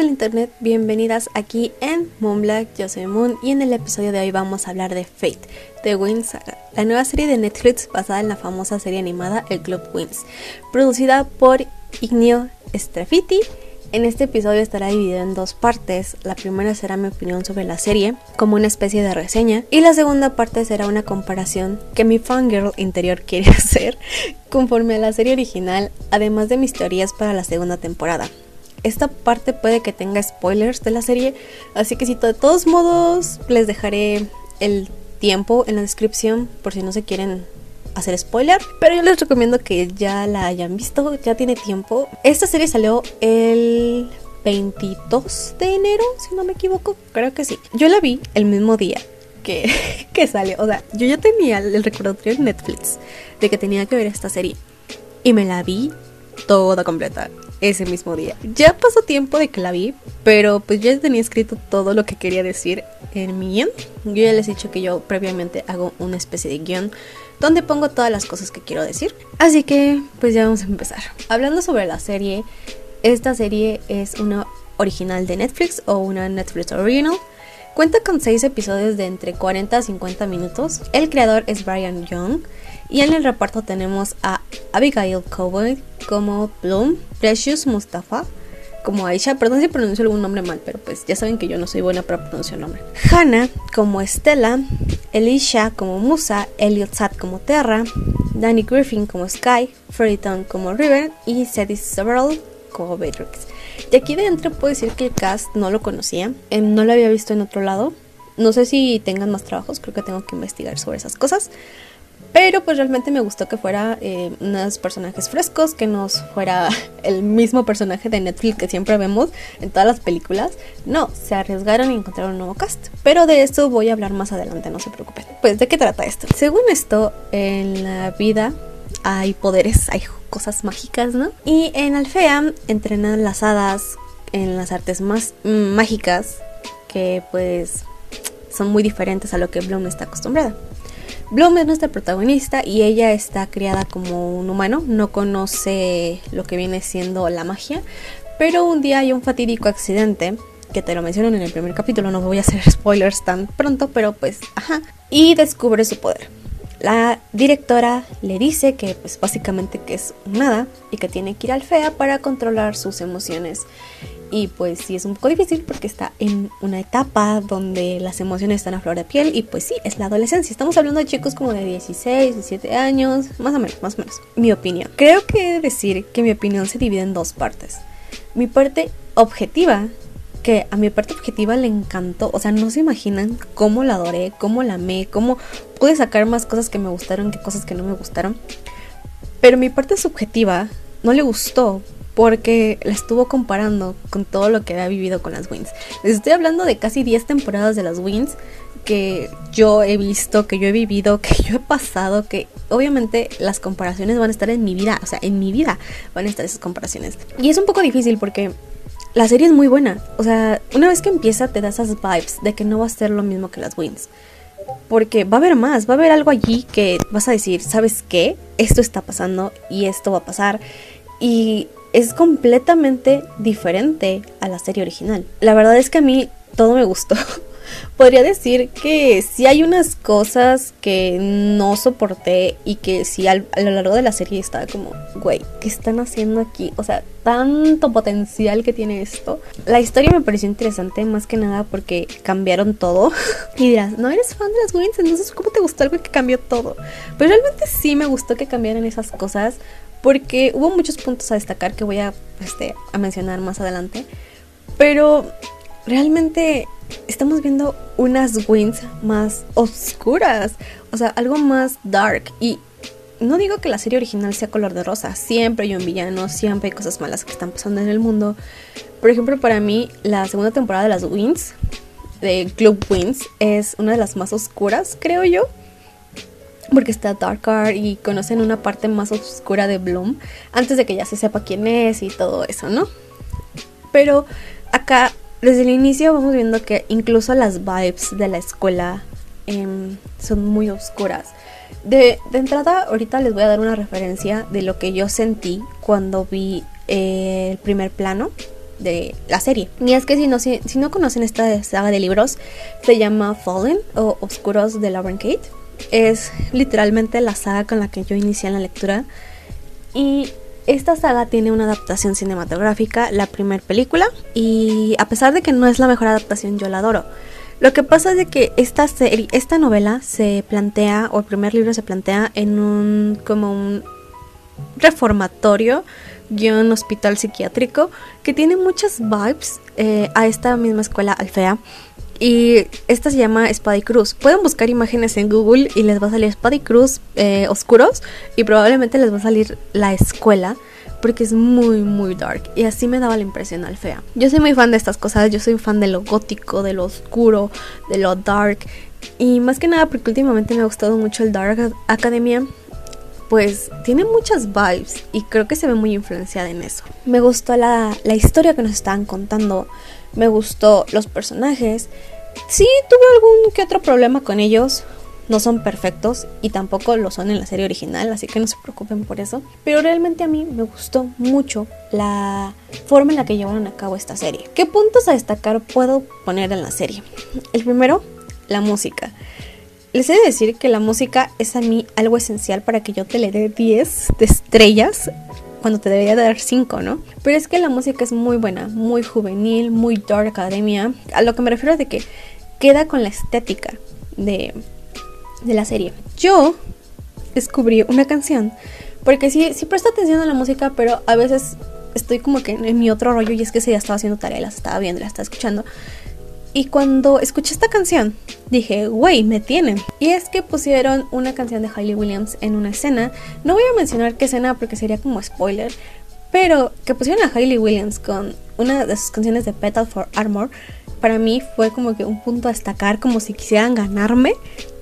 del internet, bienvenidas aquí en Moonblack, yo soy Moon y en el episodio de hoy vamos a hablar de Fate, de Wings Saga, la nueva serie de Netflix basada en la famosa serie animada El Club Wings, producida por Ignio Strafiti. En este episodio estará dividido en dos partes. La primera será mi opinión sobre la serie, como una especie de reseña, y la segunda parte será una comparación que mi fangirl interior quiere hacer conforme a la serie original, además de mis teorías para la segunda temporada. Esta parte puede que tenga spoilers de la serie, así que si de todos modos les dejaré el tiempo en la descripción por si no se quieren hacer spoiler, pero yo les recomiendo que ya la hayan visto, ya tiene tiempo. Esta serie salió el 22 de enero, si no me equivoco, creo que sí. Yo la vi el mismo día que, que sale, o sea, yo ya tenía el recordatorio en Netflix de que tenía que ver esta serie y me la vi toda completa ese mismo día. Ya pasó tiempo de que la vi, pero pues ya tenía escrito todo lo que quería decir en mi guion. Yo ya les he dicho que yo previamente hago una especie de guion donde pongo todas las cosas que quiero decir. Así que pues ya vamos a empezar. Hablando sobre la serie, esta serie es una original de Netflix o una Netflix original. Cuenta con 6 episodios de entre 40 a 50 minutos. El creador es Brian Young. Y en el reparto tenemos a Abigail Cowboy como Bloom, Precious Mustafa como Aisha, perdón si pronuncio algún nombre mal, pero pues ya saben que yo no soy buena para pronunciar nombre. Hannah como Estela, Elisha como Musa, Elliot Sad como Terra, Danny Griffin como Sky, Freddie como River y Sadie Several como Beatrix. Y aquí dentro puedo decir que el cast no lo conocía, em, no lo había visto en otro lado. No sé si tengan más trabajos, creo que tengo que investigar sobre esas cosas. Pero pues realmente me gustó que fuera eh, unos personajes frescos, que nos fuera el mismo personaje de Netflix que siempre vemos en todas las películas. No, se arriesgaron y encontraron un nuevo cast. Pero de eso voy a hablar más adelante, no se preocupen. Pues de qué trata esto. Según esto, en la vida hay poderes, hay cosas mágicas, ¿no? Y en Alfea entrenan las hadas en las artes más mágicas que pues son muy diferentes a lo que Bloom está acostumbrada. Bloom es nuestra protagonista y ella está criada como un humano, no conoce lo que viene siendo la magia, pero un día hay un fatídico accidente que te lo mencionan en el primer capítulo, no voy a hacer spoilers tan pronto, pero pues, ajá, y descubre su poder. La directora le dice que pues básicamente que es nada y que tiene que ir al FEA para controlar sus emociones y pues sí es un poco difícil porque está en una etapa donde las emociones están a flor de piel y pues sí, es la adolescencia. Estamos hablando de chicos como de 16, 17 años, más o menos, más o menos. Mi opinión. Creo que decir que mi opinión se divide en dos partes. Mi parte objetiva, que a mi parte objetiva le encantó, o sea, no se imaginan cómo la adoré, cómo la amé, cómo pude sacar más cosas que me gustaron que cosas que no me gustaron. Pero mi parte subjetiva no le gustó porque la estuvo comparando con todo lo que había vivido con las Wins. Les estoy hablando de casi 10 temporadas de las Wins que yo he visto, que yo he vivido, que yo he pasado, que obviamente las comparaciones van a estar en mi vida, o sea, en mi vida van a estar esas comparaciones. Y es un poco difícil porque la serie es muy buena, o sea, una vez que empieza te da esas vibes de que no va a ser lo mismo que las Wins. Porque va a haber más, va a haber algo allí que vas a decir, ¿sabes qué? Esto está pasando y esto va a pasar. Y es completamente diferente a la serie original. La verdad es que a mí todo me gustó. Podría decir que sí hay unas cosas que no soporté y que sí a lo largo de la serie estaba como, güey, ¿qué están haciendo aquí? O sea, tanto potencial que tiene esto. La historia me pareció interesante más que nada porque cambiaron todo. y dirás, no eres fan de las Wins, entonces ¿cómo te gustó algo que cambió todo? Pero realmente sí me gustó que cambiaran esas cosas porque hubo muchos puntos a destacar que voy a, este, a mencionar más adelante. Pero realmente estamos viendo unas wins más oscuras, o sea, algo más dark. Y no digo que la serie original sea color de rosa, siempre hay un villano, siempre hay cosas malas que están pasando en el mundo. Por ejemplo, para mí, la segunda temporada de las Wins, de Club Wins, es una de las más oscuras, creo yo porque está Darkar y conocen una parte más oscura de Bloom antes de que ya se sepa quién es y todo eso, ¿no? Pero acá, desde el inicio, vamos viendo que incluso las vibes de la escuela em, son muy oscuras. De, entrada, ahorita les voy a dar una referencia de lo que yo sentí cuando vi eh, el primer plano de la serie. Y es que si no, si, no conocen esta saga de libros, se llama Fallen o Oscuros de Lauren Kate. Es literalmente la saga con la que yo inicié la lectura. Y esta saga tiene una adaptación cinematográfica, la primera película, y a pesar de que no es la mejor adaptación, yo la adoro. Lo que pasa es que esta serie, esta novela se plantea, o el primer libro se plantea en un como un reformatorio guion hospital psiquiátrico que tiene muchas vibes eh, a esta misma escuela Alfea. Y esta se llama Espada y Cruz. Pueden buscar imágenes en Google y les va a salir Espada y Cruz eh, oscuros y probablemente les va a salir la escuela porque es muy muy dark y así me daba la impresión Alfea. Yo soy muy fan de estas cosas, yo soy fan de lo gótico, de lo oscuro, de lo dark y más que nada porque últimamente me ha gustado mucho el Dark Academia pues tiene muchas vibes y creo que se ve muy influenciada en eso. Me gustó la, historia que nos estaban contando, me gustó los personajes. Sí, tuve algún que otro problema con ellos, no son perfectos y tampoco lo son en la serie original, así que no se preocupen por eso. Pero realmente a mí me gustó mucho la forma en la que llevaron a cabo esta serie. ¿Qué puntos a destacar puedo poner en la serie? El primero, la música. Les he de decir que la música es a mí algo esencial para que yo te le dé 10 de estrellas cuando te debería dar 5, ¿no? Pero es que la música es muy buena, muy juvenil, muy dark academia. A lo que me refiero de que queda con la estética de, de la serie. Yo descubrí una canción, porque sí, sí presto atención a la música, pero a veces estoy como que en mi otro rollo y es que se ya estaba haciendo tarea, las estaba viendo, las estaba escuchando. Y cuando escuché esta canción, dije, güey, me tienen. Y es que pusieron una canción de Hailey Williams en una escena. No voy a mencionar qué escena porque sería como spoiler. Pero que pusieron a Hailey Williams con una de sus canciones de Petal for Armor, para mí fue como que un punto a destacar, como si quisieran ganarme.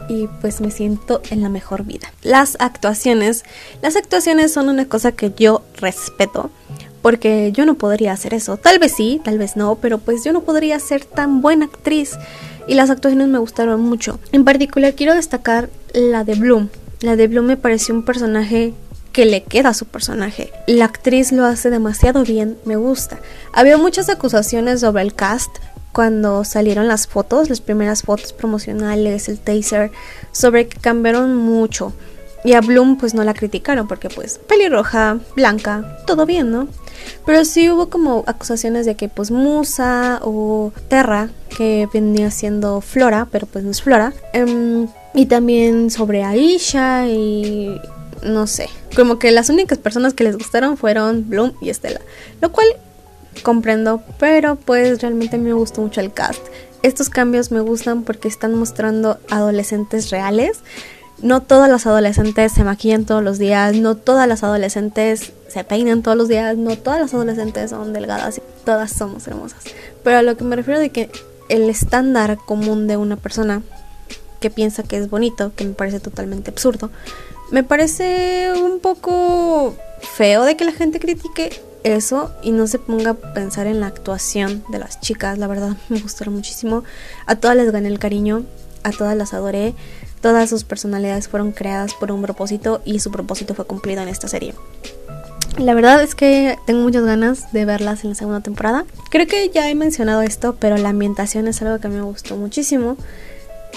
Y pues me siento en la mejor vida. Las actuaciones. Las actuaciones son una cosa que yo respeto porque yo no podría hacer eso. Tal vez sí, tal vez no, pero pues yo no podría ser tan buena actriz y las actuaciones me gustaron mucho. En particular quiero destacar la de Bloom. La de Bloom me pareció un personaje que le queda a su personaje. La actriz lo hace demasiado bien, me gusta. Había muchas acusaciones sobre el cast cuando salieron las fotos, las primeras fotos promocionales, el taser, sobre que cambiaron mucho. Y a Bloom pues no la criticaron porque pues pelirroja, blanca, todo bien, ¿no? Pero sí hubo como acusaciones de que pues Musa o Terra, que venía siendo Flora, pero pues no es Flora. Em, y también sobre Aisha y no sé. Como que las únicas personas que les gustaron fueron Bloom y Estela. Lo cual comprendo, pero pues realmente a mí me gustó mucho el cast. Estos cambios me gustan porque están mostrando adolescentes reales no todas las adolescentes se maquillan todos los días, no todas las adolescentes se peinan todos los días, no todas las adolescentes son delgadas, todas somos hermosas. Pero a lo que me refiero de que el estándar común de una persona que piensa que es bonito, que me parece totalmente absurdo, me parece un poco feo de que la gente critique eso y no se ponga a pensar en la actuación de las chicas. La verdad me gustaron muchísimo. A todas les gané el cariño, a todas las adoré. Todas sus personalidades fueron creadas por un propósito y su propósito fue cumplido en esta serie. La verdad es que tengo muchas ganas de verlas en la segunda temporada. Creo que ya he mencionado esto, pero la ambientación es algo que me gustó muchísimo.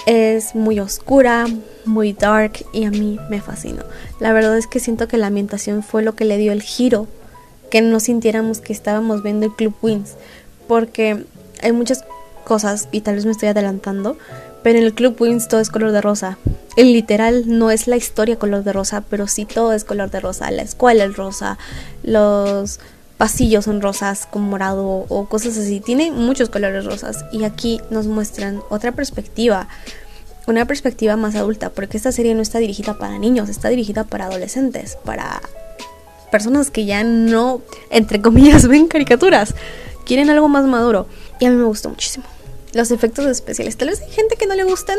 Es muy oscura, muy dark y a mí me fascinó. La verdad es que siento que la ambientación fue lo que le dio el giro, que no sintiéramos que estábamos viendo el Club Wings, porque hay muchas cosas y tal vez me estoy adelantando, pero en el Club Wings todo es color de rosa. El literal no es la historia color de rosa, pero sí todo es color de rosa. La escuela es rosa, los pasillos son rosas con morado o cosas así. Tiene muchos colores rosas y aquí nos muestran otra perspectiva. Una perspectiva más adulta, porque esta serie no está dirigida para niños, está dirigida para adolescentes, para personas que ya no, entre comillas, ven caricaturas. Quieren algo más maduro. Y a mí me gustó muchísimo los efectos especiales. Tal vez hay gente que no le gustan,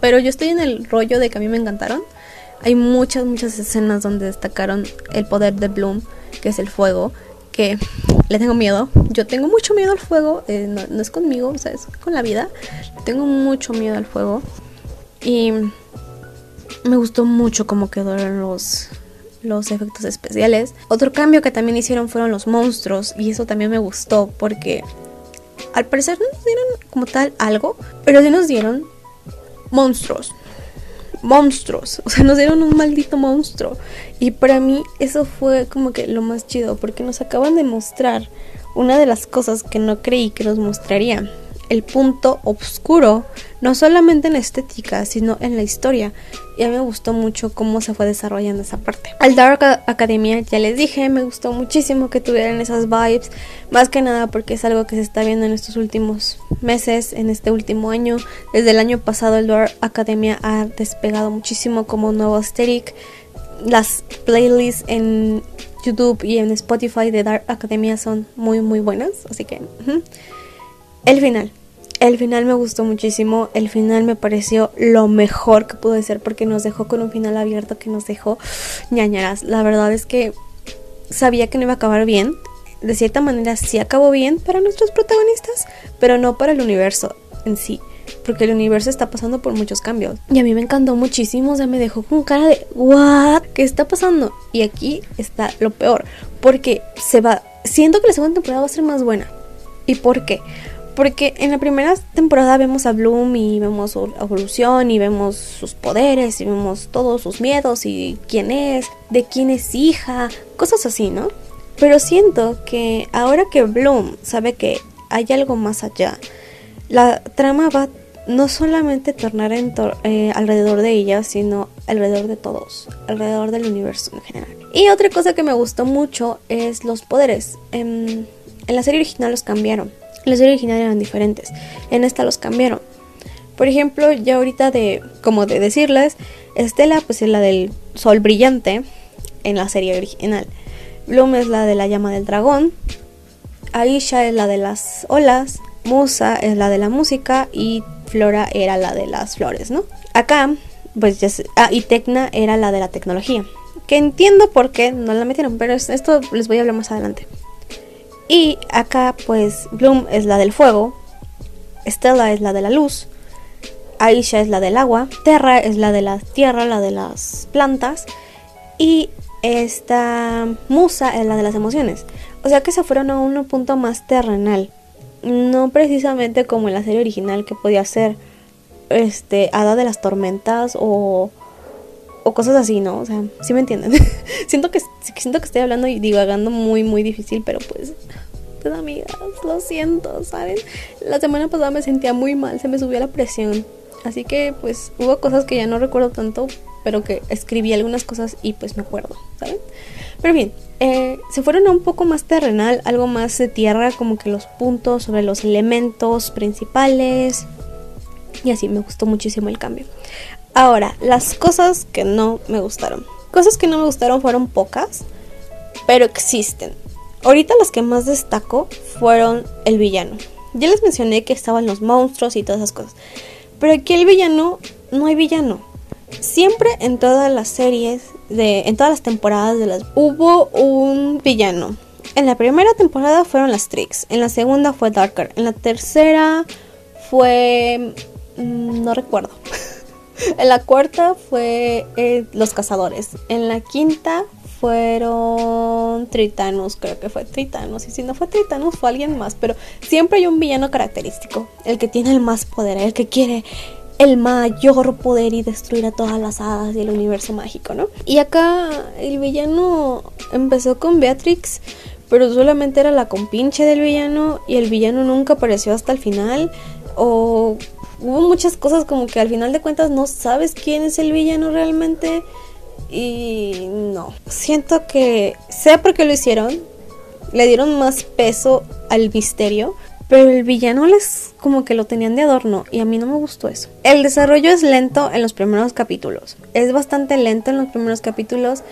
pero yo estoy en el rollo de que a mí me encantaron. Hay muchas, muchas escenas donde destacaron el poder de Bloom, que es el fuego, que le tengo miedo. Yo tengo mucho miedo al fuego, eh, no, es conmigo, o sea, es con la vida. Tengo mucho miedo al fuego. Y me gustó mucho cómo quedaron los, los efectos especiales. Otro cambio que también hicieron fueron los monstruos y eso también me gustó porque al parecer no nos dieron como tal algo, pero sí nos dieron monstruos. Monstruos, o sea, nos dieron un maldito monstruo. Y para mí eso fue como que lo más chido, porque nos acaban de mostrar una de las cosas que no creí que nos mostraría el punto oscuro, no solamente en estética, sino en la historia. Y a mí me gustó mucho cómo se fue desarrollando esa parte. Al Dark Academia, ya les dije, me gustó muchísimo que tuvieran esas vibes, más que nada porque es algo que se está viendo en estos últimos meses, en este último año. Desde el año pasado, el Dark Academia ha despegado muchísimo como nuevo aesthetic. Las playlists en YouTube y en Spotify de Dark Academia son muy, muy buenas, así que. El final. El final me gustó muchísimo. El final me pareció lo mejor que pudo ser porque nos dejó con un final abierto que nos dejó ñañaras. La verdad es que sabía que no iba a acabar bien. De cierta manera sí acabó bien para nuestros protagonistas, pero no para el universo en sí. Porque el universo está pasando por muchos cambios. Y a mí me encantó muchísimo. O sea, me dejó con cara de ¿What? ¿Qué está pasando? Y aquí está lo peor. Porque se va. Siento que la segunda temporada va a ser más buena. ¿Y por qué? Porque en la primera temporada vemos a Bloom y vemos su evolución y vemos sus poderes y vemos todos sus miedos y quién es, de quién es hija, cosas así, ¿no? Pero siento que ahora que Bloom sabe que hay algo más allá, la trama va no solamente tornar en eh, alrededor de ella, sino alrededor de todos, alrededor del universo en general. Y otra cosa que me gustó mucho es los poderes. en la serie original los cambiaron en la original eran diferentes. En esta los cambiaron. Por ejemplo, ya ahorita de, como de decirles, Estela pues es la del sol brillante en la serie original. Bloom es la de la llama del dragón. Aisha es la de las olas. Musa es la de la música. Y Flora era la de las flores, ¿no? Acá, pues ya Ah, y Tecna era la de la tecnología. Que entiendo por qué no la metieron, pero esto les voy a hablar más adelante. Y acá pues Bloom es la del fuego, Stella es la de la luz, Aisha es la del agua, Terra es la de la tierra, la de las plantas y esta Musa es la de las emociones. O sea que se fueron a un punto más terrenal. No precisamente como en la serie original que podía ser este Hada de las tormentas o o cosas así, ¿no? O sea, sí me entienden. siento que siento que estoy hablando y divagando muy muy difícil, pero pues pues amigas, lo siento, ¿saben? La semana pasada me sentía muy mal, se me subió la presión. Así que pues hubo cosas que ya no recuerdo tanto, pero que escribí algunas cosas y pues me acuerdo, ¿saben? Pero bien, eh, se fueron a un poco más terrenal, algo más de tierra, como que los puntos sobre los elementos principales. Y así me gustó muchísimo el cambio. Ahora, las cosas que no me gustaron. Cosas que no me gustaron fueron pocas, pero existen. Ahorita las que más destaco fueron el villano. Ya les mencioné que estaban los monstruos y todas esas cosas. Pero aquí el villano, no hay villano. Siempre en todas las series, de, en todas las temporadas de las... Hubo un villano. En la primera temporada fueron las Tricks. En la segunda fue Darker. En la tercera fue... Mm, no recuerdo. En la cuarta fue eh, Los Cazadores. En la quinta fueron Tritanus, creo que fue Tritanus. Y si no fue Tritanus, fue alguien más. Pero siempre hay un villano característico. El que tiene el más poder, el que quiere el mayor poder y destruir a todas las hadas y el universo mágico, ¿no? Y acá el villano empezó con Beatrix, pero solamente era la compinche del villano y el villano nunca apareció hasta el final. O hubo muchas cosas como que al final de cuentas no sabes quién es el villano realmente. Y no, siento que, sea porque lo hicieron, le dieron más peso al misterio, pero el villano les como que lo tenían de adorno y a mí no me gustó eso. El desarrollo es lento en los primeros capítulos, es bastante lento en los primeros capítulos.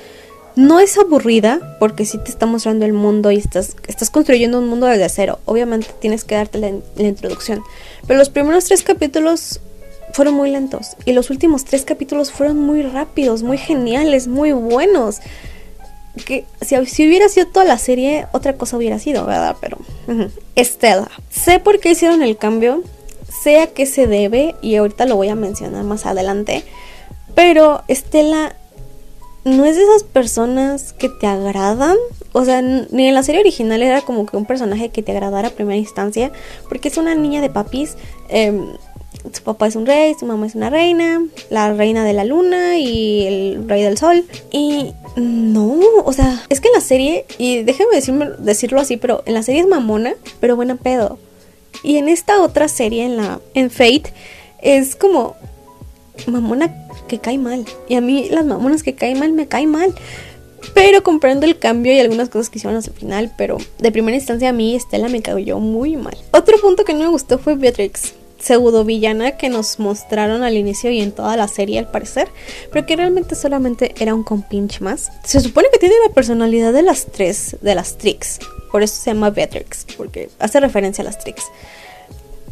No es aburrida porque sí te está mostrando el mundo y estás, estás construyendo un mundo desde cero. Obviamente tienes que darte la, introducción. Pero los primeros tres capítulos fueron muy lentos. Y los últimos tres capítulos fueron muy rápidos, muy geniales, muy buenos. Que si, hubiera sido toda la serie, otra cosa hubiera sido, ¿verdad? Pero. Estela. Sé por qué hicieron el cambio. Sé a qué se debe. Y ahorita lo voy a mencionar más adelante. Pero Estela no es de esas personas que te agradan. O sea, ni en la serie original era como que un personaje que te agradara a primera instancia. Porque es una niña de papis. Em, su papá es un rey, su mamá es una reina, la reina de la luna y el rey del sol. Y no, o sea, es que en la serie, y déjeme decirlo así, pero en la serie es mamona, pero buena pedo. Y en esta otra serie, en la en Fate, es como mamona que cae mal. Y a mí las mamonas que caen mal me caen mal. Pero comprendo el cambio y algunas cosas que hicieron al final, pero de primera instancia a mí Estela me cayó muy mal. Otro punto que no me gustó fue Beatrix pseudo villana que nos mostraron al inicio y en toda la serie al parecer, pero que realmente solamente era un compinche más. Se supone que tiene la personalidad de las tres, de las Tricks, por eso se llama Beatrix, porque hace referencia a las Tricks.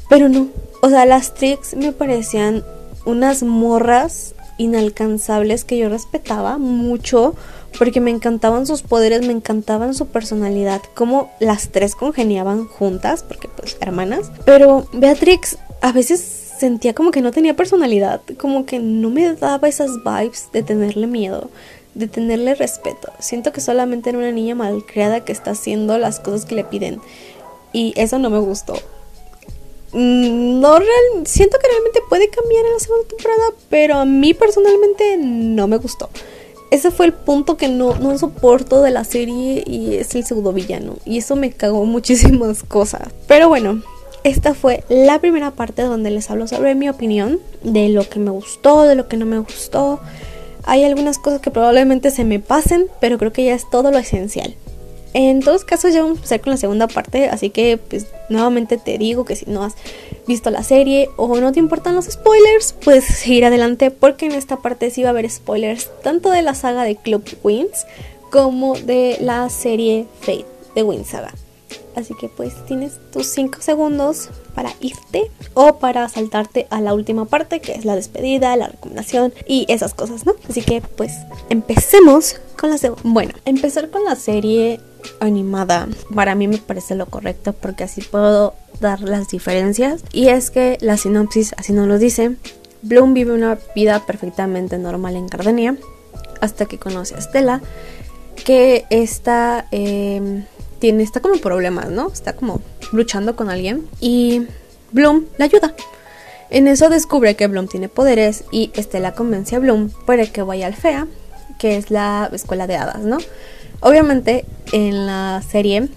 Pero no, o sea, las Tricks me parecían unas morras inalcanzables que yo respetaba mucho porque me encantaban sus poderes, me encantaban su personalidad, como las tres congeniaban juntas, porque pues hermanas. Pero Beatrix a veces sentía como que no tenía personalidad, como que no me daba esas vibes de tenerle miedo, de tenerle respeto. Siento que solamente era una niña malcriada que está haciendo las cosas que le piden. Y eso no me gustó. Mm, no real, siento que realmente puede cambiar en la segunda temporada, pero a mí personalmente no me gustó. Ese fue el punto que no, no soporto de la serie y es el segundo villano. Y eso me cagó muchísimas cosas. Pero bueno, esta fue la primera parte donde les hablo sobre mi opinión, de lo que me gustó, de lo que no me gustó. Hay algunas cosas que probablemente se me pasen, pero creo que ya es todo lo esencial. En todos casos ya vamos a empezar con la segunda parte, así que pues nuevamente te digo que si no has visto la serie o no te importan los spoilers, puedes seguir adelante porque en esta parte sí va a haber spoilers tanto de la saga de Club Wings como de la serie Fate de Wings Saga. Así que pues tienes tus 5 segundos para irte o para saltarte a la última parte que es la despedida, la recomendación y esas cosas, ¿no? Así que pues empecemos con la segunda. Bueno, empezar con la serie animada para mí me parece lo correcto porque así puedo dar las diferencias y es que la sinopsis así nos lo dice Bloom vive una vida perfectamente normal en Gardenia hasta que conoce a Stella que está em, está como problemas no está como luchando con alguien y Bloom la ayuda. En eso descubre que Bloom tiene poderes y Stella convence a Bloom para que vaya al FEA que es la escuela de hadas no Obviamente en la serie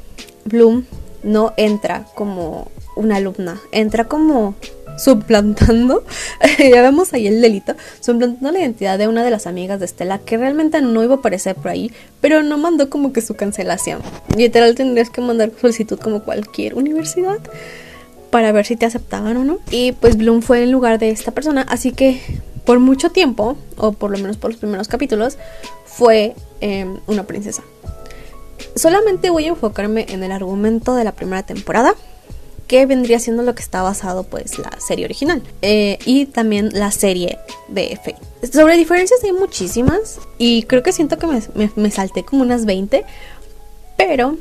Bloom no entra como una alumna, entra como suplantando, ya vemos ahí el delito, suplantando la identidad de una de las amigas de Estela que realmente no iba a aparecer por ahí, pero no mandó como que su cancelación. Literal tendrías que mandar solicitud como cualquier universidad para ver si te aceptaban o no. Y pues Bloom fue en lugar de esta persona, así que por mucho tiempo, o por lo menos por los primeros capítulos, fue em, una princesa. Solamente voy a enfocarme en el argumento de la primera temporada, que vendría siendo lo que está basado pues la serie original eh, y también la serie de Fate. Sobre diferencias hay muchísimas y creo que siento que me, me salté como unas 20, pero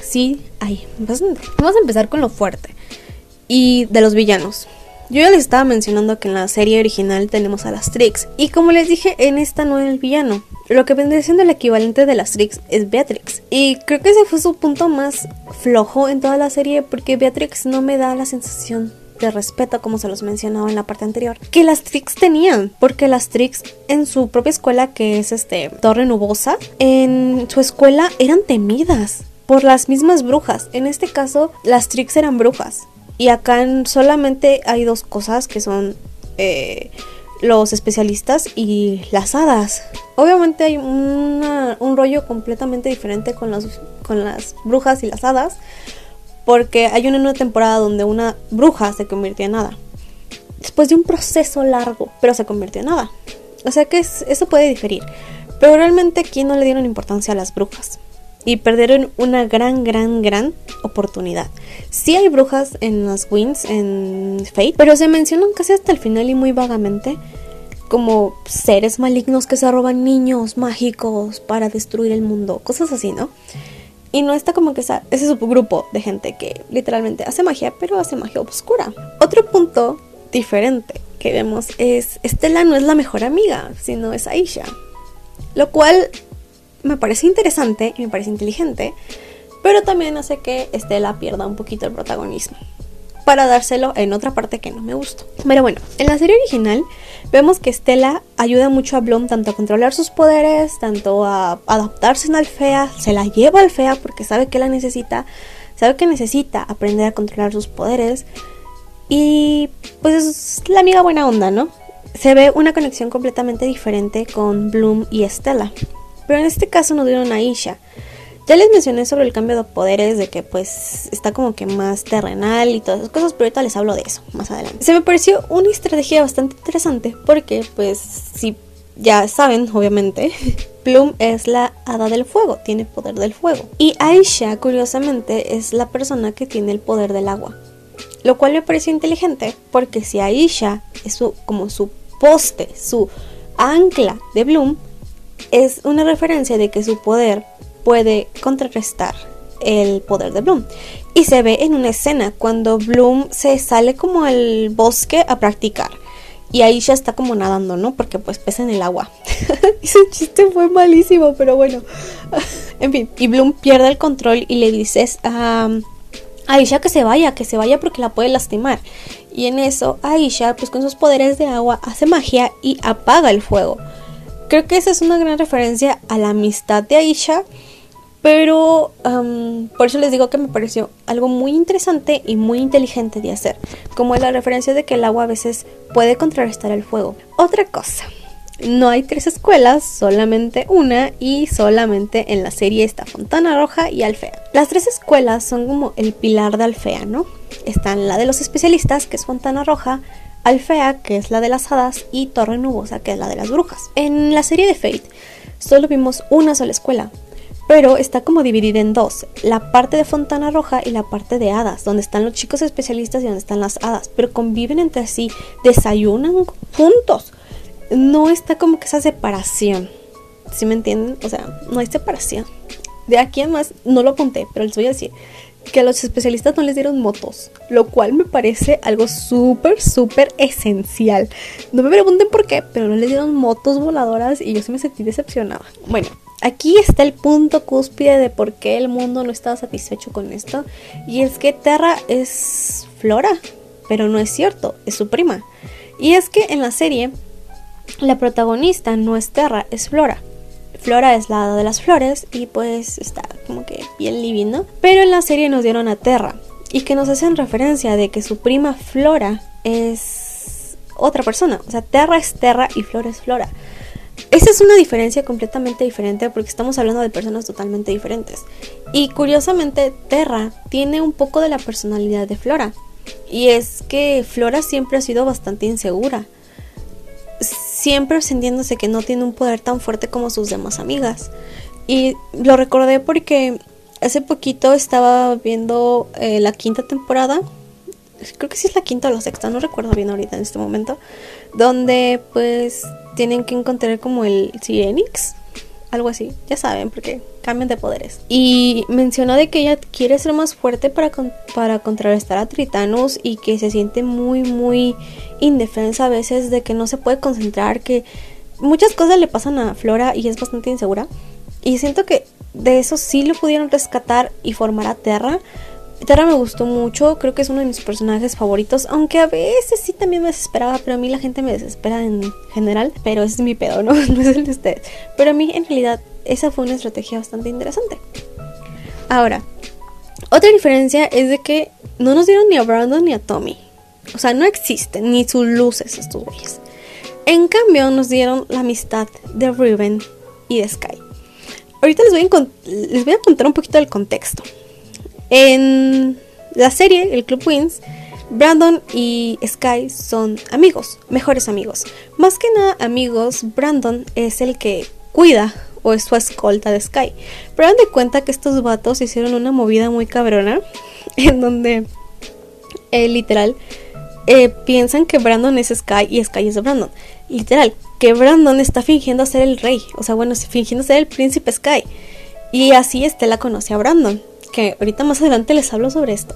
sí bastante. Vamos a empezar con lo fuerte y de los villanos. Yo ya les estaba mencionando que en la serie original tenemos a las Trix. Y como les dije, en esta no es el villano. Lo que vendría siendo el equivalente de las Trix es Beatrix. Y creo que ese fue su punto más flojo en toda la serie. Porque Beatrix no me da la sensación de respeto, como se los mencionaba en la parte anterior, que las Trix tenían, porque las Trix en su propia escuela, que es este Torre Nubosa, en su escuela eran temidas por las mismas brujas. En este caso, las Trix eran brujas. Y acá solamente hay dos cosas que son eh, los especialistas y las hadas. Obviamente hay un rollo completamente diferente con, con las brujas y las hadas. Porque hay una nueva temporada donde una bruja se convirtió en hada. Después de un proceso largo, pero se convirtió en hada. O sea que eso puede diferir. Pero realmente aquí no le dieron importancia a las brujas y perdieron una gran, gran, gran oportunidad. Sí hay brujas en las Wings, en Fate, pero se mencionan casi hasta el final y muy vagamente como seres malignos que se roban niños mágicos para destruir el mundo, cosas así, ¿no? Y no está como que esa, ese subgrupo de gente que literalmente hace magia, pero hace magia oscura. Otro punto diferente que vemos es Estela no es la mejor amiga, sino es Aisha. Lo cual me parece interesante y me parece inteligente, pero también hace que Estela pierda un poquito el protagonismo para dárselo en otra parte que no me gustó. Pero bueno, en la serie original vemos que Stella ayuda mucho a Bloom tanto a controlar sus poderes, tanto a adaptarse en Alfea, se la lleva a Alfea porque sabe que la necesita, sabe que necesita aprender a controlar sus poderes y pues es la amiga buena onda, ¿no? Se ve una conexión completamente diferente con Bloom y Stella. Pero en este caso nos dieron a Isha ya les mencioné sobre el cambio de poderes, de que pues está como que más terrenal y todas esas cosas, pero ahorita les hablo de eso más adelante. Se me pareció una estrategia bastante interesante porque pues si ya saben, obviamente, Plum es la hada del fuego, tiene poder del fuego. Y Aisha, curiosamente, es la persona que tiene el poder del agua. Lo cual me pareció inteligente porque si Aisha es como su poste, su ancla de Bloom, es una referencia de que su poder puede contrarrestar el poder de Bloom. Y se ve en una escena cuando Bloom se sale como al bosque a practicar. Y ahí ya está como nadando, ¿no? Porque pues pesa en el agua. Ese chiste fue malísimo, pero bueno. en fin, y Bloom pierde el control y le dices a Aisha que se vaya, que se vaya porque la puede lastimar. Y en eso Aisha, pues con sus poderes de agua, hace magia y apaga el fuego. Creo que esa es una gran referencia a la amistad de Aisha pero por eso les digo que me pareció algo muy interesante y muy inteligente de hacer, como la referencia de que el agua a veces puede contrarrestar el fuego. Otra cosa, no hay tres escuelas, solamente una y solamente en la serie está Fontana Roja y Alfea. Las tres escuelas son como el pilar de Alfea, ¿no? Están la de los especialistas, que es Fontana Roja, Alfea, que es la de las hadas, y Torre Nubosa, que es la de las brujas. En la serie de Fate solo vimos una sola escuela, pero está como dividida en dos, la parte de Fontana Roja y la parte de hadas, donde están los chicos especialistas y donde están las hadas, pero conviven entre sí, desayunan juntos. No está como que esa separación. ¿Sí me entienden? O sea, no hay separación. De aquí en más, no lo apunté, pero les voy a decir que a los especialistas no les dieron motos, lo cual me parece algo súper, súper esencial. No me pregunten por qué, pero no les dieron motos voladoras y yo sí me sentí decepcionada. Bueno, Aquí está el punto cúspide de por qué el mundo no estaba satisfecho con esto. Y es que Terra es Flora, pero no es cierto, es su prima. Y es que en la serie, la protagonista no es Terra, es Flora. Flora es la de las flores y pues está como que bien living, Pero en la serie nos dieron a Terra y que nos hacen referencia de que su prima Flora es otra persona. O sea, Terra es Terra y Flora es Flora. Esa es una diferencia completamente diferente porque estamos hablando de personas totalmente diferentes. Y curiosamente, Terra tiene un poco de la personalidad de Flora. Y es que Flora siempre ha sido bastante insegura. Siempre sintiéndose que no tiene un poder tan fuerte como sus demás amigas. Y lo recordé porque hace poquito estaba viendo eh, la quinta temporada. Creo que sí es la quinta o la sexta, no recuerdo bien ahorita en este momento. Donde pues tienen que encontrar como el Sirenix, algo así, ya saben, porque cambian de poderes. Y mencionó de que ella quiere ser más fuerte para, para contrarrestar a Tritanos y que se siente muy, muy indefensa a veces de que no se puede concentrar, que muchas cosas le pasan a Flora y es bastante insegura. Y siento que de eso sí lo pudieron rescatar y formar a Terra Terra me gustó mucho, creo que es uno de mis personajes favoritos, aunque a veces sí también me desesperaba, pero a mí la gente me desespera en general, pero ese es mi pedo, ¿no? No es el de ustedes. Pero a mí en realidad esa fue una estrategia bastante interesante. Ahora, otra diferencia es de que no nos dieron ni a Brandon ni a Tommy. O sea, no existen ni sus luces estos güeyes. En cambio, nos dieron la amistad de Riven y de Sky. Ahorita les voy a contar un poquito del contexto. En la serie, el Club Wins, Brandon y Sky son amigos, mejores amigos. Más que nada amigos, Brandon es el que cuida o es su escolta de Sky. Pero dan de cuenta que estos vatos hicieron una movida muy cabrona en donde eh, literal eh, piensan que Brandon es Sky y Sky es Brandon. Literal, que Brandon está fingiendo ser el rey, o sea, bueno, fingiendo ser el príncipe Sky. Y así Estela conoce a Brandon que ahorita más adelante les hablo sobre esto.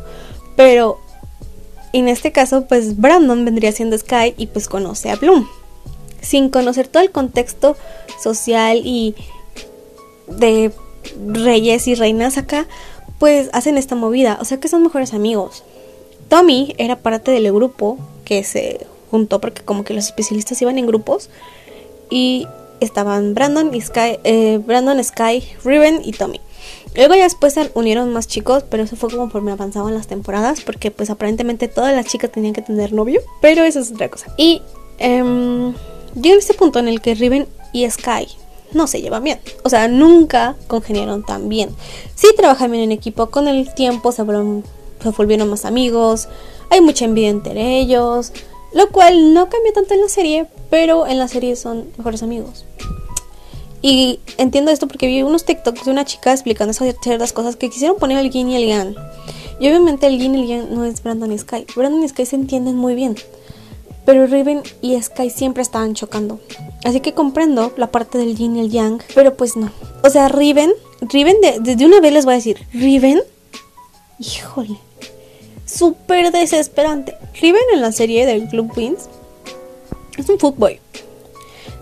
Pero en este caso, pues Brandon vendría siendo Sky y pues conoce a Bloom. sin conocer todo el contexto social y de reyes y reinas acá, pues hacen esta movida, o sea que son mejores amigos. Tommy era parte del grupo que se juntó porque como que los especialistas iban en grupos y estaban Brandon y Sky, eh, Brandon, Sky, Riven y Tommy. Luego ya después se unieron más chicos, pero eso fue conforme avanzaban las temporadas, porque pues aparentemente todas las chicas tenían que tener novio, pero eso es otra cosa. Y eh, llega ese punto en el que Riven y Sky no se llevan bien. O sea, nunca congeniaron tan bien. Sí trabajan bien en equipo, con el tiempo se, se volvieron más amigos, hay mucha envidia entre ellos, lo cual no cambia tanto en la serie, pero en la serie son mejores amigos. Y entiendo esto porque vi unos TikToks de una chica explicando ciertas cosas que quisieron poner el Gin y el Yang. Y obviamente el Gin y el Yang no es Brandon y Sky. Brandon y Sky se entienden muy bien. Pero Riven y Sky siempre estaban chocando. Así que comprendo la parte del yin y el yang, pero pues no. O sea, Riven, Riven, desde una vez les voy a decir, Riven, híjole, súper desesperante. Riven en la serie del Club Wins es un fuckboy.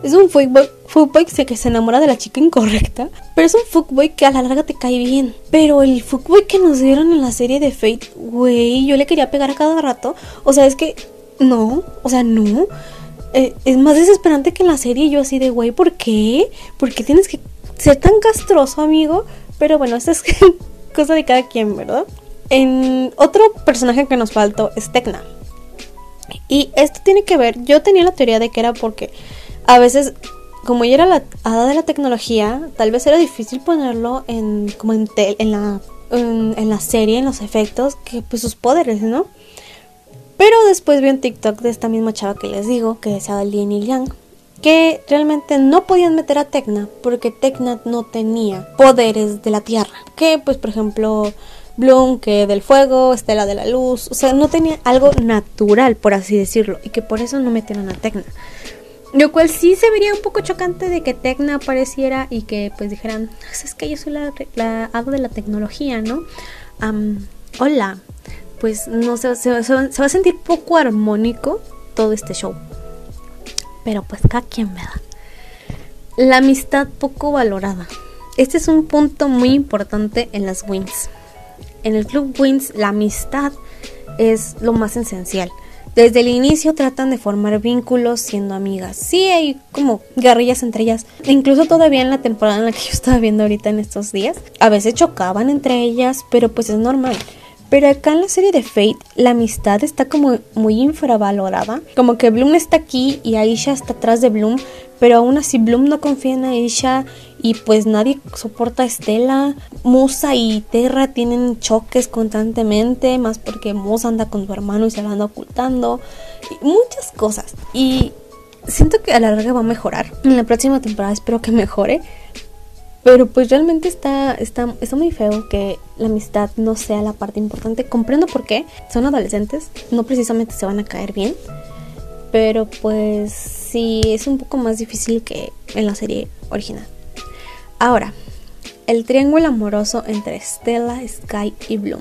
Es un fuckboy, fuckboy que se enamora de la chica incorrecta. Pero es un fuckboy que a la larga te cae bien. Pero el fuckboy que nos dieron en la serie de Fate, güey, yo le quería pegar a cada rato. O sea, es que no, o sea, no. Eh, es más desesperante que en la serie. Yo así de, güey, ¿por qué? ¿Por qué tienes que ser tan castroso, amigo? Pero bueno, esta es cosa de cada quien, ¿verdad? En otro personaje que nos faltó es Tecna. Y esto tiene que ver, yo tenía la teoría de que era porque a veces, como ella era la hada de la tecnología, tal vez era difícil ponerlo en como en, en la en, la serie, en los efectos, que pues sus poderes, ¿no? Pero después vi un TikTok de esta misma chava que les digo, que el yin y yang, que realmente no podían meter a Tecna porque Tecna no tenía poderes de la tierra. Que pues por ejemplo Bloom que del fuego, Estela de la luz, o sea, no tenía algo natural por así decirlo y que por eso no metieron a Tecna. Lo cual sí se vería un poco chocante de que Tecna apareciera y que pues dijeran, pues es que yo soy la, la de la tecnología, ¿no? hola, pues no sé, se, va a sentir poco armónico todo este show. Pero pues cada quien me da. La amistad poco valorada. Este es un punto muy importante en las wins. En el club wins la amistad es lo más esencial. Desde el inicio tratan de formar vínculos siendo amigas. Sí hay como guerrillas entre ellas. Incluso todavía en la temporada en la que yo estaba viendo ahorita en estos días. A veces chocaban entre ellas, pero pues es normal. Pero acá en la serie de Fate, la amistad está como muy infravalorada. Como que Bloom está aquí y Aisha está atrás de Bloom. Pero aún así Bloom no confía en Aisha y pues nadie soporta a Estela. Musa y Terra tienen choques constantemente, más porque Musa anda con su hermano y se la anda ocultando. Muchas cosas. Y siento que a la larga va a mejorar. En la próxima temporada espero que mejore. Pero pues realmente está, está, está muy feo que la amistad no sea la parte importante. Comprendo por qué. Son adolescentes, no precisamente se van a caer bien. Pero pues sí, es un poco más difícil que en la serie original. Ahora, el triángulo amoroso entre Stella, Sky y Bloom.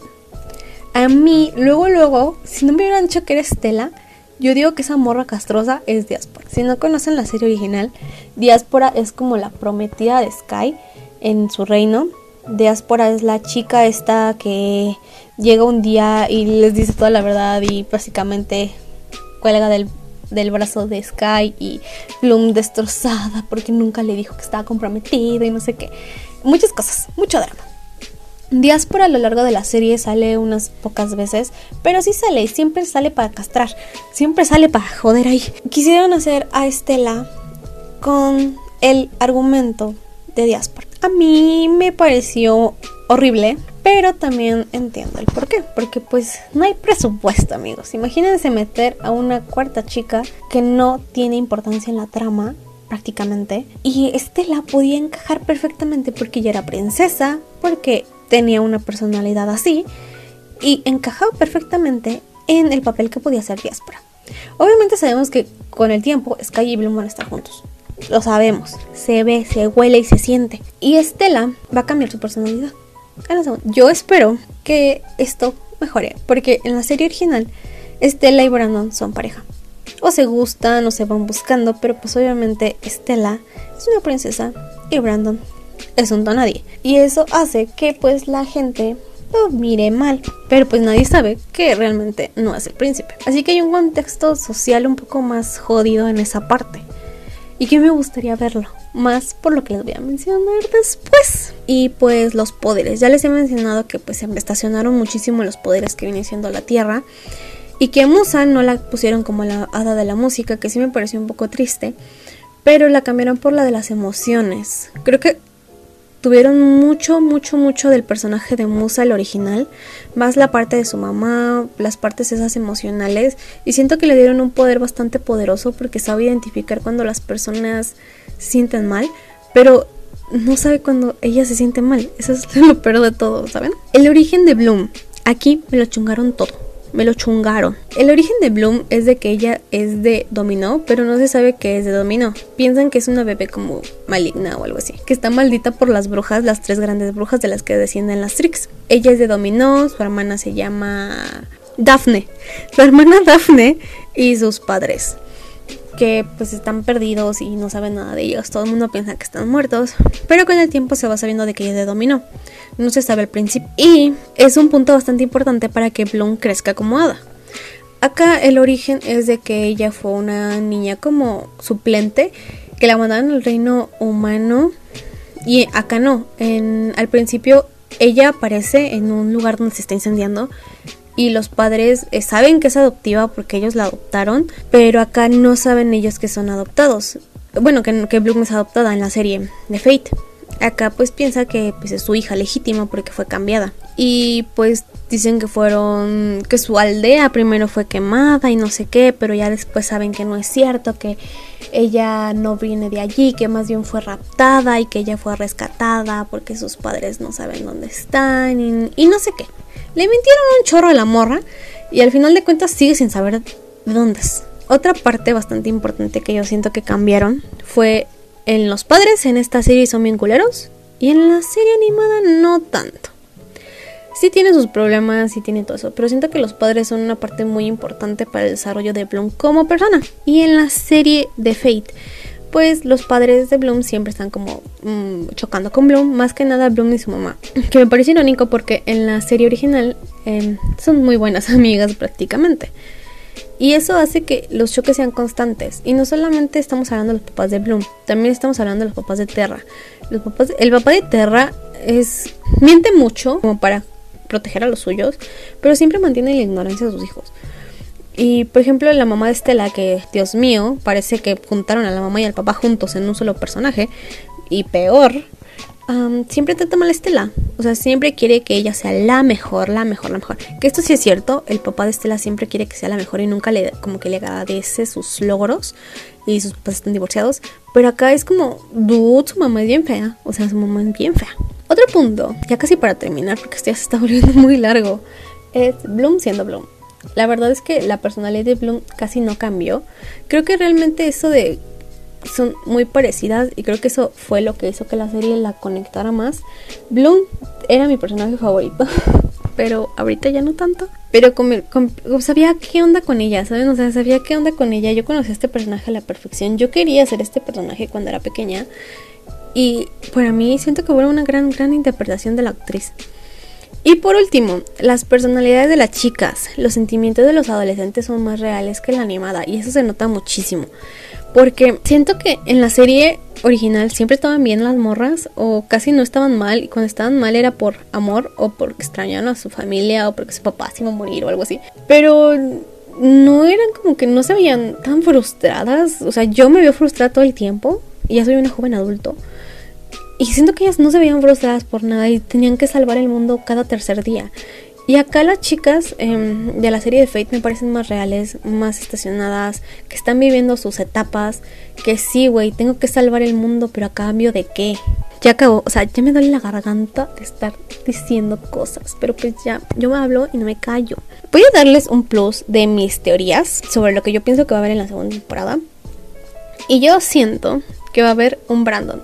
A mí, luego, luego, si no me hubieran dicho que era Stella, yo digo que esa morra castrosa es Diáspora. Si no conocen la serie original, Diáspora es como la prometida de Sky en su reino. Diáspora es la chica esta que llega un día y les dice toda la verdad y básicamente cuelga del, brazo de Sky y Bloom destrozada porque nunca le dijo que estaba comprometida y no sé qué. Muchas cosas, mucho drama. Diáspora a lo largo de la serie sale unas pocas veces, pero sí sale y siempre sale para castrar, siempre sale para joder ahí. Quisieron hacer a Estela con el argumento de diáspora. A mí me pareció horrible, pero también entiendo el por qué. Porque pues no hay presupuesto, amigos. Imagínense meter a una cuarta chica que no tiene importancia en la trama prácticamente. Y Estela podía encajar perfectamente porque ella era princesa, porque tenía una personalidad así. Y encajaba perfectamente en el papel que podía hacer Diáspora. Obviamente sabemos que con el tiempo Sky y Bloom van a estar juntos. Lo sabemos. Se ve, se huele y se siente. Y Estela va a cambiar su personalidad. Yo espero que esto mejore. Porque en la serie original, Estela y Brandon son pareja. o se gustan o se van buscando, pero pues obviamente Estela es una princesa y Brandon es un nadie. Y eso hace que pues la gente lo mire mal, pero pues nadie sabe que realmente no es el príncipe. Así que hay un contexto social un poco más jodido en esa parte. Y que me gustaría verlo, más por lo que les voy a mencionar después. Y pues los poderes, ya les he mencionado que pues se estacionaron muchísimo los poderes que viene siendo la Tierra. Y que Musa no la pusieron como la hada de la música, que sí me pareció un poco triste. Pero la cambiaron por la de las emociones. Creo que tuvieron mucho, mucho, mucho del personaje de Musa, el original, más la parte de su mamá, las partes esas emocionales, y siento que le dieron un poder bastante poderoso porque sabe identificar cuando las personas se sienten mal, pero no sabe cuando ella se siente mal, eso es lo peor de todo, ¿saben? El origen de Bloom, aquí me lo chungaron todo me lo chungaron. El origen de Bloom es de que ella es de Dominó, pero no se sabe que es de Dominó. Piensan que es una bebé como maligna o algo así, que está maldita por las brujas, las tres grandes brujas de las que descienden las Trix. Ella es de Dominó, su hermana se llama Daphne. Su hermana Daphne y sus padres que pues están perdidos y no saben nada de ellos. Todo el mundo piensa que están muertos, pero con el tiempo se va sabiendo de que ella dominó. No se sabe al principio. Y es un punto bastante importante para que Bloom crezca como hada. Acá el origen es de que ella fue una niña como suplente que la mandaron al reino humano y acá no. En, al principio ella aparece en un lugar donde se está incendiando y los padres eh, saben que es adoptiva porque ellos la adoptaron, pero acá no saben ellos que son adoptados. Bueno, que, que Bloom es adoptada en la serie de Fate. Acá pues piensa que pues, es su hija legítima porque fue cambiada. Y pues dicen que fueron, que su aldea primero fue quemada y no sé qué, pero ya después saben que no es cierto, que ella no viene de allí, que más bien fue raptada y que ella fue rescatada porque sus padres no saben dónde están y, y no sé qué. Le mintieron un chorro a la morra y al final de cuentas sigue sin saber de dónde es. Otra parte bastante importante que yo siento que cambiaron fue en los padres en esta serie son bien culeros y en la serie animada no tanto. Sí tiene sus problemas, sí tiene todo eso, pero siento que los padres son una parte muy importante para el desarrollo de Bloom como persona. Y en la serie de Fate pues los padres de Bloom siempre están como mm, chocando con Bloom, más que nada Bloom y su mamá. Que me parece irónico porque en la serie original em, son muy buenas amigas prácticamente. Y eso hace que los choques sean constantes. Y no solamente estamos hablando de los papás de Bloom, también estamos hablando de los papás de Terra. Los papás, el papá de Terra es miente mucho como para proteger a los suyos, pero siempre mantiene la ignorancia de sus hijos. Y por ejemplo, la mamá de Estela, que Dios mío, parece que juntaron a la mamá y al papá juntos en un solo personaje. Y peor, siempre trata mal a Estela. O sea, siempre quiere que ella sea la mejor, la mejor, la mejor. Que esto sí es cierto, el papá de Estela siempre quiere que sea la mejor y nunca le como que le agradece sus logros. Y sus papás están divorciados. Pero acá es como, dude, su mamá es bien fea. O sea, su mamá es bien fea. Otro punto, ya casi para terminar, porque esto ya se está volviendo muy largo, es Bloom siendo Bloom. La verdad es que la personalidad de Bloom casi no cambió. Creo que realmente eso de son muy parecidas y creo que eso fue lo que hizo que la serie la conectara más. Bloom era mi personaje favorito, pero ahorita ya no tanto. Pero como, sabía qué onda con ella, ¿saben? O sea, sabía qué onda con ella. Yo conocí a este personaje a la perfección. Yo quería ser este personaje cuando era pequeña. Y para mí siento que fue una gran, gran interpretación de la actriz. Y por último, las personalidades de las chicas, los sentimientos de los adolescentes son más reales que la animada y eso se nota muchísimo. Porque siento que en la serie original siempre estaban bien las morras o casi no estaban mal y cuando estaban mal era por amor o porque extrañaban a su familia o porque su papá se iba a morir o algo así. Pero no eran como que no se veían tan frustradas. O sea, yo me veo frustrada todo el tiempo y ya soy una joven adulto. Y siento que ellas no se veían frustradas por nada y tenían que salvar el mundo cada tercer día. Y acá las chicas em, de la serie de Fate me parecen más reales, más estacionadas, que están viviendo sus etapas, que sí, güey, tengo que salvar el mundo, pero a cambio de qué. Ya acabó, o sea, ya me duele la garganta de estar diciendo cosas, pero pues ya, yo me hablo y no me callo. Voy a darles un plus de mis teorías sobre lo que yo pienso que va a haber en la segunda temporada. Y yo siento que va a haber un Brandon.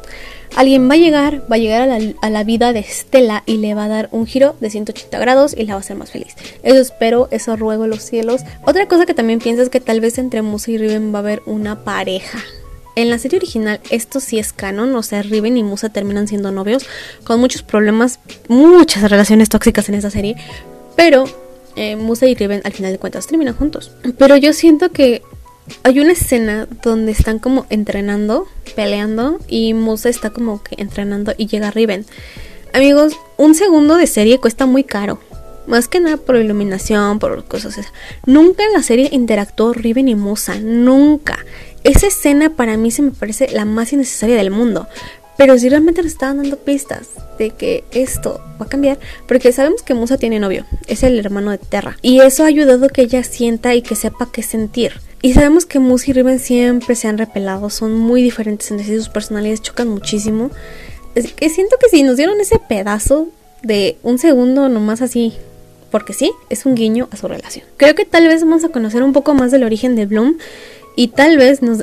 Alguien va a llegar, va a llegar a la, a vida de Stella y le va a dar un giro de 180 grados y la va a hacer más feliz. Eso espero, eso ruego los cielos. Otra cosa que también pienso es que tal vez entre Musa y Riven va a haber una pareja. En la serie original esto sí es canon, o sea, Riven y Musa terminan siendo novios, con muchos problemas, muchas relaciones tóxicas en esa serie, pero eh, Musa y Riven al final de cuentas terminan juntos. Pero yo siento que hay una escena donde están como entrenando, peleando y Musa está como que entrenando y llega Riven. Amigos, un segundo de serie cuesta muy caro. Más que nada por iluminación, por cosas así. Nunca en la serie interactuó Riven y Musa, nunca. Esa escena para mí se me parece la más innecesaria del mundo. Pero si realmente nos estaban dando pistas de que esto va a cambiar, porque sabemos que Musa tiene novio, es el hermano de Terra, y eso ha ayudado que ella sienta y que sepa qué sentir. Y sabemos que Musa y Riven siempre se han repelado, son muy diferentes entre sí, sus personalidades chocan muchísimo. Es que siento que si nos dieron ese pedazo de un segundo nomás así, porque sí, es un guiño a su relación. Creo que tal vez vamos a conocer un poco más del origen de Bloom y tal vez nos,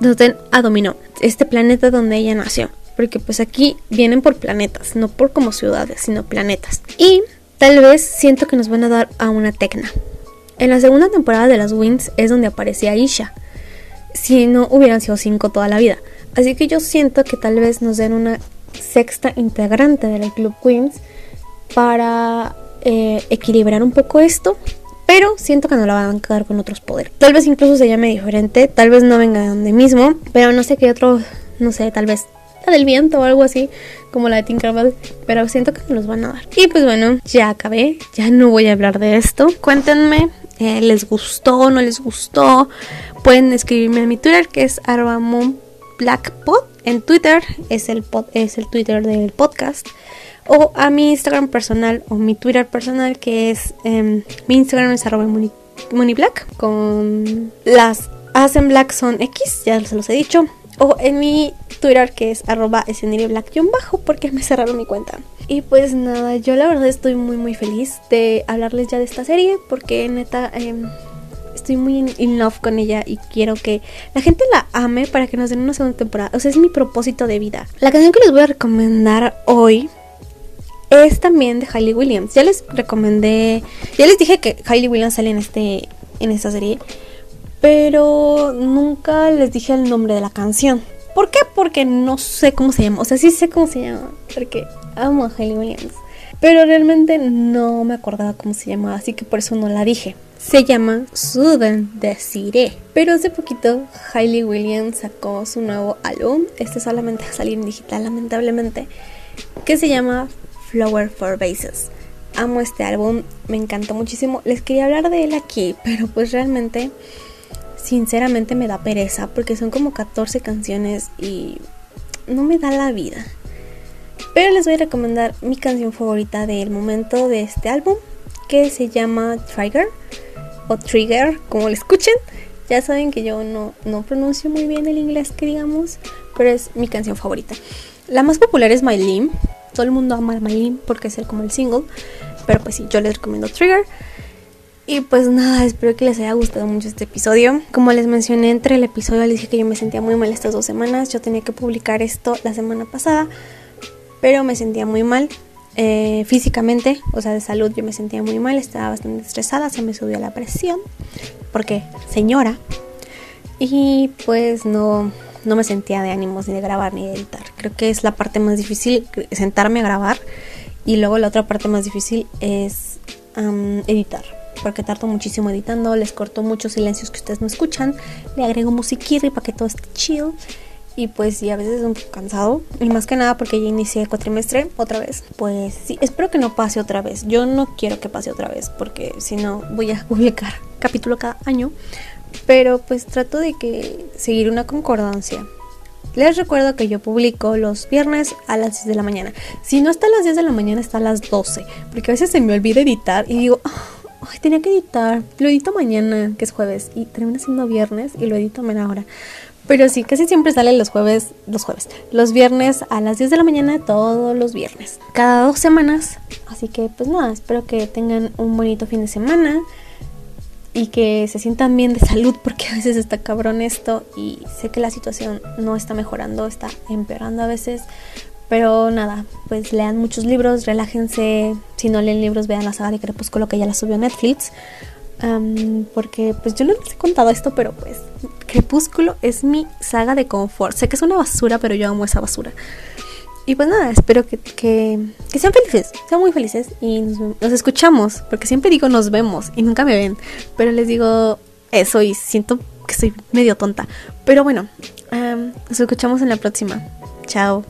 nos den a Dominó, este planeta donde ella nació porque pues aquí vienen por planetas, no por como ciudades, sino planetas. Y tal vez siento que nos van a dar a una Tecna. En la segunda temporada de las Wings es donde aparecía Isha, si no hubieran sido cinco toda la vida. Así que yo siento que tal vez nos den una sexta integrante del Club Queens para eh, equilibrar un poco esto. Pero siento que no la van a quedar con otros poderes. Tal vez incluso se llame diferente, tal vez no venga de donde mismo, pero no sé qué otro, no sé, tal vez del viento o algo así, como la de Tinkerbell, pero siento que nos van a dar. Y pues bueno, ya acabé, ya no voy a hablar de esto. Cuéntenme, eh, ¿les gustó no les gustó? Pueden escribirme a mi Twitter, que es blackpot. En Twitter es el, es el Twitter del podcast. O a mi Instagram personal o mi Twitter personal, que es em, mi Instagram es arroba Con las hacen black son X, ya se los he dicho o en mi Twitter que es arroba bajo porque me cerraron mi cuenta. Y pues nada, yo la verdad estoy muy muy feliz de hablarles ya de esta serie porque neta em, estoy muy in, love con ella y quiero que la gente la ame para que nos den una segunda temporada. O sea, es mi propósito de vida. La canción que les voy a recomendar hoy es también de Hailey Williams. Ya les recomendé, ya les dije que Hailey Williams sale en este en esta serie pero nunca les dije el nombre de la canción. ¿Por qué? Porque no sé cómo se llama. O sea, sí sé cómo se llama, porque amo a Hailey Williams. Pero realmente no me acordaba cómo se llamaba, así que por eso no la dije. Se llama Sudan Desiree. Pero hace poquito Hailey Williams sacó su nuevo álbum. Este solamente va a salir en digital, lamentablemente. Que se llama Flower for Bases. Amo este álbum, me encantó muchísimo. Les quería hablar de él aquí, pero pues realmente sinceramente me da pereza porque son como 14 canciones y no me da la vida. Pero les voy a recomendar mi canción favorita del momento de este álbum que se llama Trigger o Trigger, como le escuchen. Ya saben que yo no, no pronuncio muy bien el inglés que digamos, pero es mi canción favorita. La más popular es My Lim. Todo el mundo ama My Lim porque es el, como el single. Pero pues sí, yo les recomiendo Trigger. Y pues nada, espero que les haya gustado mucho este episodio. Como les mencioné entre el episodio, les dije que yo me sentía muy mal estas dos semanas. Yo tenía que publicar esto la semana pasada, pero me sentía muy mal eh, físicamente, o sea, de salud. Yo me sentía muy mal, estaba bastante estresada, se me subió la presión, porque señora. Y pues no, no me sentía de ánimos ni de grabar ni de editar. Creo que es la parte más difícil, sentarme a grabar. Y luego la otra parte más difícil es editar porque tardo muchísimo editando, les corto muchos silencios que ustedes no escuchan, le agrego musiquita para que todo esté chill. Y pues a veces es un poco cansado. Y más que nada porque ya inicié el cuatrimestre otra vez. Pues sí, espero que no pase otra vez. Yo no quiero que pase otra vez porque si no voy a publicar capítulo cada año. Pero pues trato de que seguir una concordancia. Les recuerdo que yo publico los viernes a las 10 de la mañana. Si no está a las 10 de la mañana, está a las 12. Porque a veces se me olvida editar y digo, ah, ay, tenía que editar. Lo edito mañana, que es jueves, y termina siendo viernes y lo edito a ahora. Pero sí, casi siempre sale los jueves, los jueves, los viernes a las 10 de la mañana, todos los viernes, cada dos semanas. Así que pues nada, espero que tengan un bonito fin de semana. y que se sientan bien de salud porque a veces está cabrón esto y sé que la situación no está mejorando, está empeorando a veces. Pero nada, pues lean muchos libros, relájense. Si no leen libros, vean la saga de Crepúsculo que ya la subió Netflix. porque pues yo no les he contado esto, pero pues Crepúsculo es mi saga de confort. Sé que es una basura, pero yo amo esa basura. Y pues nada, espero que, que, sean felices, sean muy felices y nos, escuchamos, porque siempre digo nos vemos y nunca me ven, pero les digo eso y siento que soy medio tonta. Pero bueno, nos escuchamos en la próxima. Chao.